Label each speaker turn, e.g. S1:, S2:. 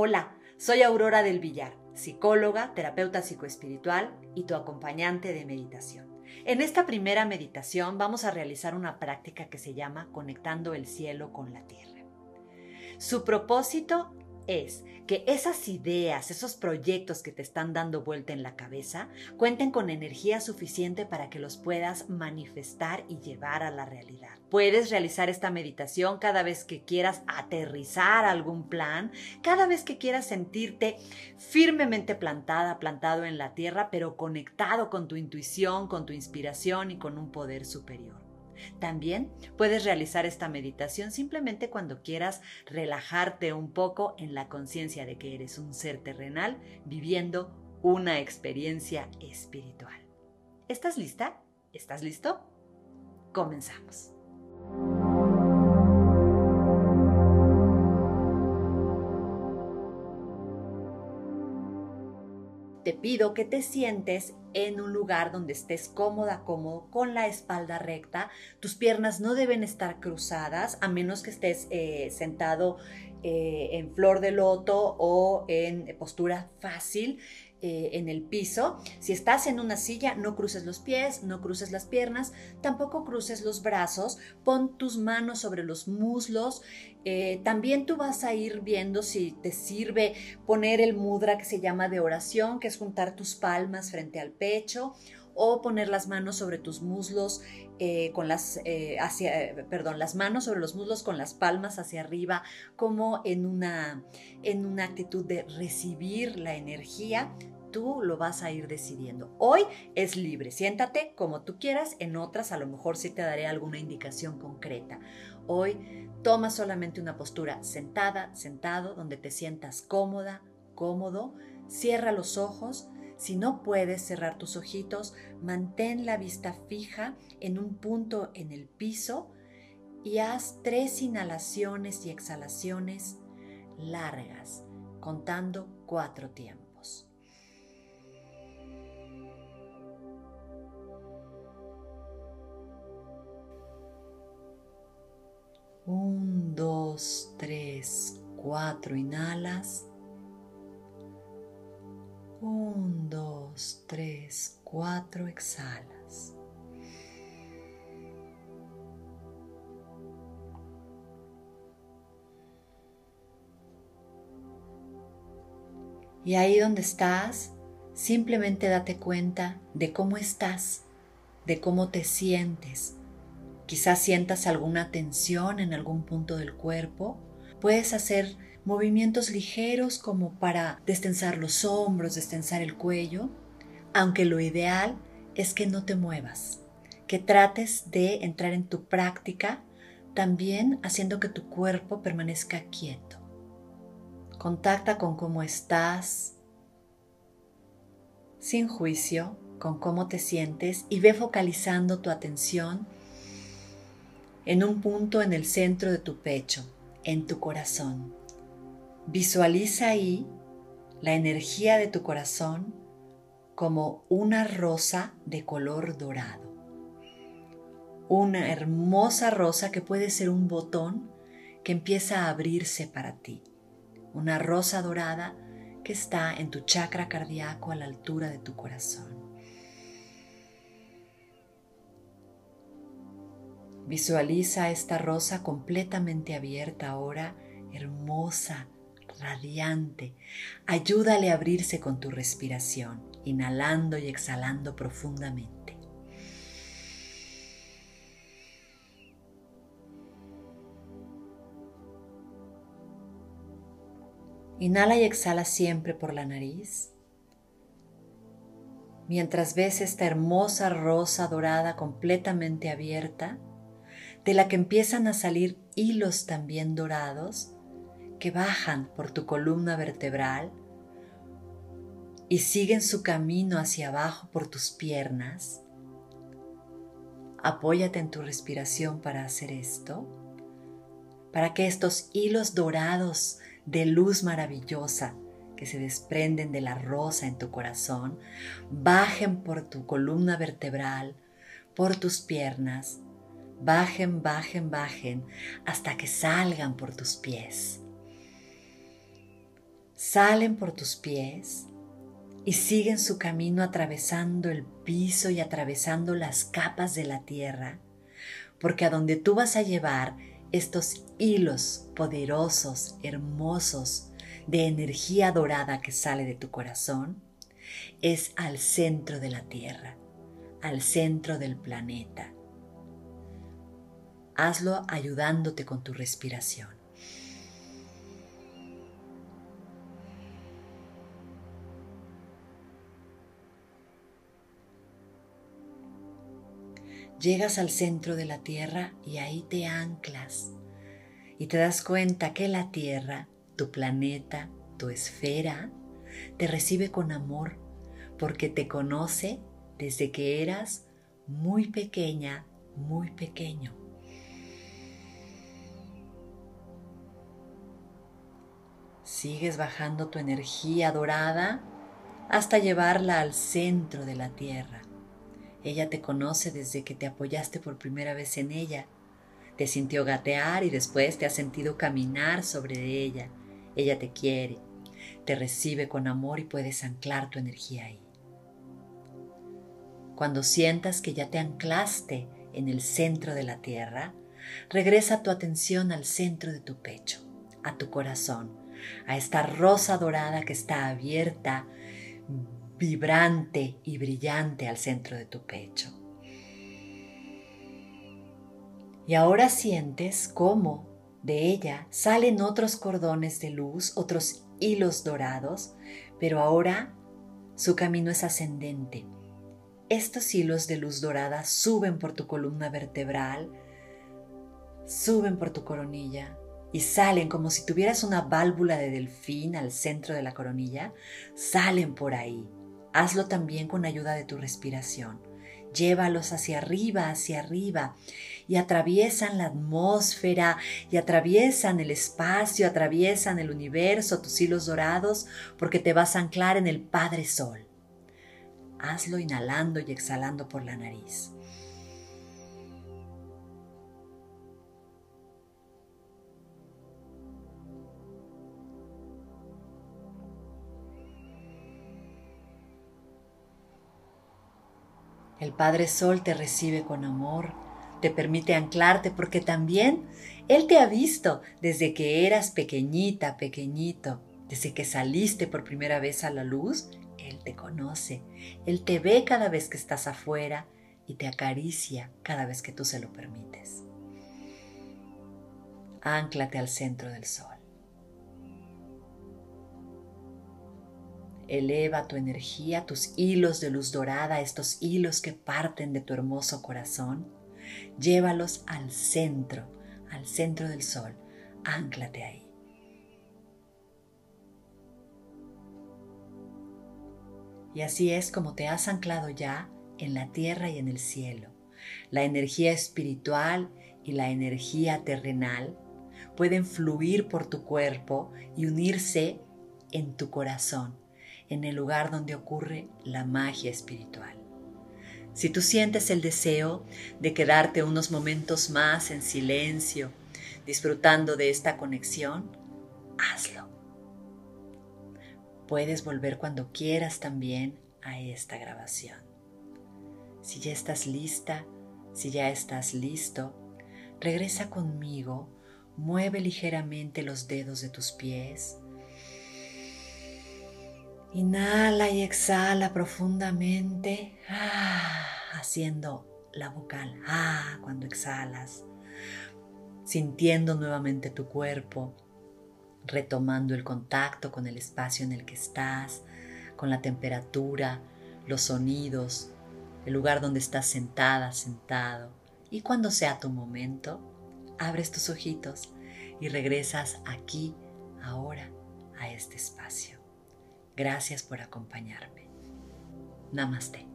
S1: Hola, soy Aurora del Villar, psicóloga, terapeuta psicoespiritual y tu acompañante de meditación. En esta primera meditación vamos a realizar una práctica que se llama Conectando el cielo con la tierra. Su propósito es que esas ideas, esos proyectos que te están dando vuelta en la cabeza, cuenten con energía suficiente para que los puedas manifestar y llevar a la realidad. Puedes realizar esta meditación cada vez que quieras aterrizar algún plan, cada vez que quieras sentirte firmemente plantada, plantado en la tierra, pero conectado con tu intuición, con tu inspiración y con un poder superior. También puedes realizar esta meditación simplemente cuando quieras relajarte un poco en la conciencia de que eres un ser terrenal viviendo una experiencia espiritual. ¿Estás lista? ¿Estás listo? Comenzamos. Pido que te sientes en un lugar donde estés cómoda, cómodo, con la espalda recta. Tus piernas no deben estar cruzadas a menos que estés eh, sentado eh, en flor de loto o en postura fácil. Eh, en el piso. Si estás en una silla, no cruces los pies, no cruces las piernas, tampoco cruces los brazos, pon tus manos sobre los muslos. Eh, también tú vas a ir viendo si te sirve poner el mudra que se llama de oración, que es juntar tus palmas frente al pecho o poner las manos sobre tus muslos eh, con las hacia perdón las manos sobre los muslos con las palmas hacia arriba como en una en una actitud de recibir la energía tú lo vas a ir decidiendo. Hoy es libre, siéntate como tú quieras, en otras a lo mejor sí te daré alguna indicación concreta. Hoy toma solamente una postura sentada, sentado, donde te sientas cómoda, cómodo, cierra los ojos. Si no puedes cerrar tus ojitos, mantén la vista fija en un punto en el piso y haz tres inhalaciones y exhalaciones largas, contando cuatro tiempos. Un, dos, tres, cuatro, inhalas. Dos, tres, cuatro, exhalas. Y ahí donde estás, simplemente date cuenta de cómo estás, de cómo te sientes, Quizás sientas alguna tensión en algún punto del cuerpo. Puedes hacer movimientos ligeros como para destensar los hombros, destensar el cuello, aunque lo ideal es que no te muevas, que trates de entrar en tu práctica también haciendo que tu cuerpo permanezca quieto. Contacta con cómo estás, sin juicio, con cómo te sientes y ve focalizando tu atención en un punto en el centro de tu pecho, en tu corazón. Visualiza ahí la energía de tu corazón como una rosa de color dorado. Una hermosa rosa que puede ser un botón que empieza a abrirse para ti. Una rosa dorada que está en tu chakra cardíaco a la altura de tu corazón. Visualiza esta rosa completamente abierta ahora, hermosa, radiante. Ayúdale a abrirse con tu respiración, inhalando y exhalando profundamente. Inhala y exhala siempre por la nariz. Mientras ves esta hermosa rosa dorada completamente abierta, de la que empiezan a salir hilos también dorados que bajan por tu columna vertebral y siguen su camino hacia abajo por tus piernas. Apóyate en tu respiración para hacer esto, para que estos hilos dorados de luz maravillosa que se desprenden de la rosa en tu corazón bajen por tu columna vertebral, por tus piernas Bajen, bajen, bajen hasta que salgan por tus pies. salen por tus pies y siguen su camino atravesando el piso y atravesando las capas de la tierra, porque a donde tú vas a llevar estos hilos poderosos, hermosos, de energía dorada que sale de tu corazón, es al centro de la tierra, al centro del planeta. Hazlo ayudándote con tu respiración. Llegas al centro de la Tierra y ahí te anclas y te das cuenta que la Tierra, tu planeta, tu esfera, te recibe con amor porque te conoce desde que eras muy pequeña, muy pequeño. Sigues bajando tu energía dorada hasta llevarla al centro de la Tierra. Ella te conoce desde que te apoyaste por primera vez en ella. Te sintió gatear y después te ha sentido caminar sobre ella. Ella te quiere, te recibe con amor y puedes anclar tu energía ahí. Cuando sientas que ya te anclaste en el centro de la tierra, regresa tu atención al centro de tu pecho, a tu corazón, a esta rosa dorada que está abierta vibrante y brillante al centro de tu pecho. Y ahora sientes cómo de ella salen otros cordones de luz, otros hilos dorados, pero ahora su camino es ascendente. Estos hilos de luz dorada suben por tu columna vertebral, suben por tu coronilla y salen como si tuvieras una válvula de delfín al centro de la coronilla, salen por ahí Hazlo también con ayuda de tu respiración. Llévalos hacia arriba, hacia arriba, y atraviesan la atmósfera, y atraviesan el espacio, atraviesan el universo, tus hilos dorados, porque te vas a anclar en el Padre Sol. Hazlo inhalando y exhalando por la nariz. El Padre Sol te recibe con amor, te permite anclarte porque también Él te ha visto desde que eras pequeñita, pequeñito, desde que saliste por primera vez a la luz, Él te conoce, Él te ve cada vez que estás afuera y te acaricia cada vez que tú se lo permites. Ánclate al centro del sol. Eleva tu energía, tus hilos de luz dorada, estos hilos que parten de tu hermoso corazón. Llévalos al centro, al centro del sol. Ánclate ahí. Y así es como te has anclado ya en la tierra y en el cielo. La energía espiritual y la energía terrenal pueden fluir por tu cuerpo y unirse en tu corazón en el lugar donde ocurre la magia espiritual. Si tú sientes el deseo de quedarte unos momentos más en silencio, disfrutando de esta conexión, hazlo. Puedes volver cuando quieras también a esta grabación. Si ya estás lista, si ya estás listo, regresa conmigo, mueve ligeramente los dedos de tus pies, Inhala y exhala profundamente, ah, haciendo la vocal ah, cuando exhalas, sintiendo nuevamente tu cuerpo, retomando el contacto con el espacio en el que estás, con la temperatura, los sonidos, el lugar donde estás sentada, sentado. Y cuando sea tu momento, abres tus ojitos y regresas aquí, ahora, a este espacio. Gracias por acompañarme. Namaste.